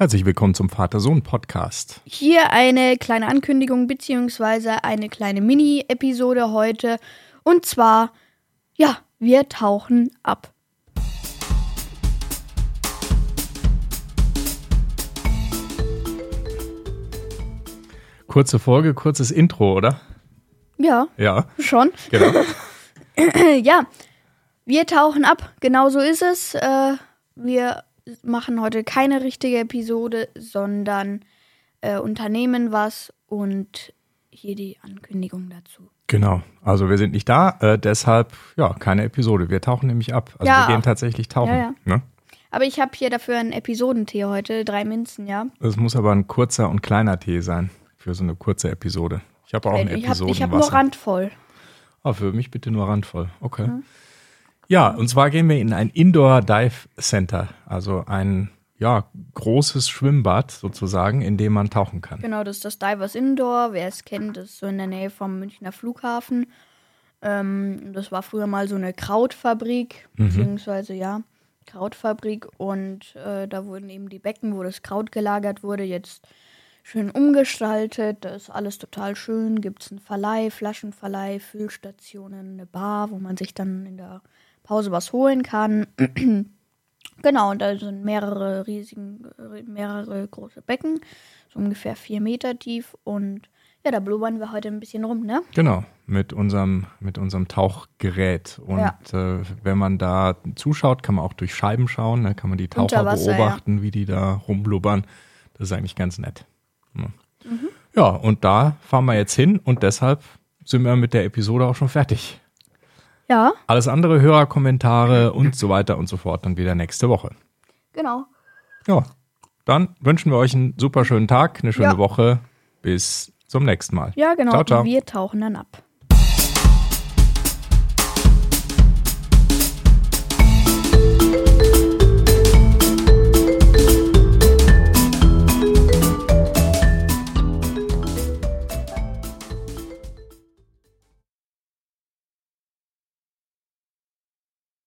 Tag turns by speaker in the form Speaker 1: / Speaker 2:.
Speaker 1: Herzlich willkommen zum Vater-Sohn-Podcast.
Speaker 2: Hier eine kleine Ankündigung beziehungsweise eine kleine Mini-Episode heute. Und zwar, ja, wir tauchen ab.
Speaker 1: Kurze Folge, kurzes Intro, oder?
Speaker 2: Ja,
Speaker 1: Ja,
Speaker 2: schon.
Speaker 1: genau.
Speaker 2: ja, wir tauchen ab. Genau so ist es. Äh, wir machen heute keine richtige Episode, sondern äh, unternehmen was und hier die Ankündigung dazu.
Speaker 1: genau. Also wir sind nicht da, äh, deshalb ja keine Episode. Wir tauchen nämlich ab. Also
Speaker 2: Ja.
Speaker 1: wir gehen tatsächlich tauchen.
Speaker 2: Ja, ja.
Speaker 1: Ne?
Speaker 2: Aber ich habe hier dafür einen Episodentee heute, drei Minzen, ja.
Speaker 1: Es muss aber ein kurzer und kleiner Tee sein für so eine kurze Episode. Ich habe auch ein
Speaker 2: ich habe ich hab nur randvoll.
Speaker 1: Ah, für mich bitte nur randvoll. Okay. Ja, und zwar gehen wir in ein Indoor Dive Center, also ein ja, großes Schwimmbad sozusagen, in dem man tauchen kann.
Speaker 2: Genau, das ist das Divers Indoor. Wer es kennt, ist so in der Nähe vom Münchner Flughafen. Ähm, das war früher mal so eine Krautfabrik, beziehungsweise ja, Krautfabrik. Und äh, da wurden eben die Becken, wo das Kraut gelagert wurde, jetzt schön umgestaltet. Da ist alles total schön. Gibt es einen Verleih, Flaschenverleih, Füllstationen, eine Bar, wo man sich dann in der Pause was holen kann. Genau, und da sind mehrere riesigen, äh, mehrere große Becken, so ungefähr vier Meter tief. Und ja, da blubbern wir heute ein bisschen rum, ne?
Speaker 1: Genau, mit unserem, mit unserem Tauchgerät. Und
Speaker 2: Ja.
Speaker 1: äh, wenn man da zuschaut, kann man auch durch Scheiben schauen, da kann man die Taucher
Speaker 2: Wasser,
Speaker 1: beobachten, wie die da rumblubbern. Das ist eigentlich ganz nett. Ja.
Speaker 2: Mhm.
Speaker 1: ja, und da fahren wir jetzt hin und deshalb sind wir mit der Episode auch schon fertig.
Speaker 2: Ja,
Speaker 1: Alles andere, Hörerkommentare und so weiter und so fort dann wieder nächste Woche.
Speaker 2: genau.
Speaker 1: Ja, dann wünschen wir euch einen super schönen Tag, eine schöne
Speaker 2: Ja.
Speaker 1: Woche. Bis zum nächsten Mal.
Speaker 2: Ja, genau.
Speaker 1: Ciao, ciao.
Speaker 2: Und wir tauchen dann ab.